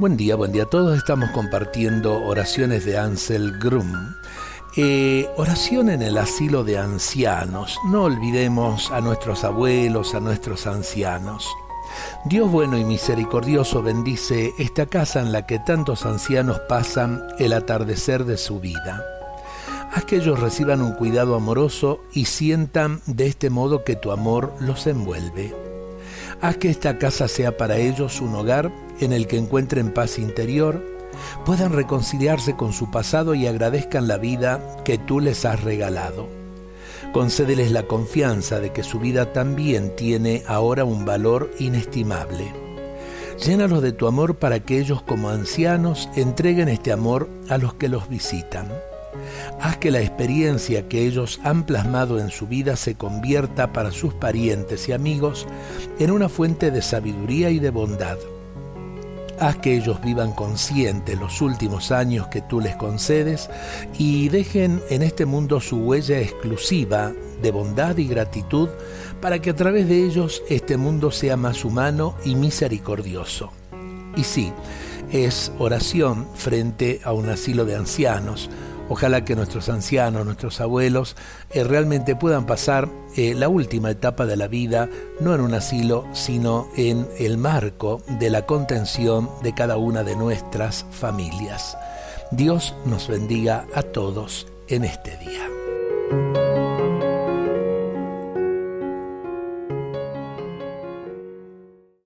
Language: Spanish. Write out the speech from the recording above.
Buen día, buen día. Todos estamos compartiendo oraciones de Ansel Grum. Eh, oración en el asilo de ancianos. No olvidemos a nuestros abuelos, a nuestros ancianos. Dios bueno y misericordioso bendice esta casa en la que tantos ancianos pasan el atardecer de su vida. Haz que ellos reciban un cuidado amoroso y sientan de este modo que tu amor los envuelve. Haz que esta casa sea para ellos un hogar en el que encuentren paz interior, puedan reconciliarse con su pasado y agradezcan la vida que tú les has regalado. Concédeles la confianza de que su vida también tiene ahora un valor inestimable. Llénalos de tu amor para que ellos como ancianos entreguen este amor a los que los visitan. Haz que la experiencia que ellos han plasmado en su vida se convierta para sus parientes y amigos en una fuente de sabiduría y de bondad. Haz que ellos vivan conscientes los últimos años que tú les concedes y dejen en este mundo su huella exclusiva de bondad y gratitud para que a través de ellos este mundo sea más humano y misericordioso. Y sí, es oración frente a un asilo de ancianos, Ojalá que nuestros ancianos, nuestros abuelos, eh, realmente puedan pasar eh, la última etapa de la vida, no en un asilo, sino en el marco de la contención de cada una de nuestras familias. Dios nos bendiga a todos en este día.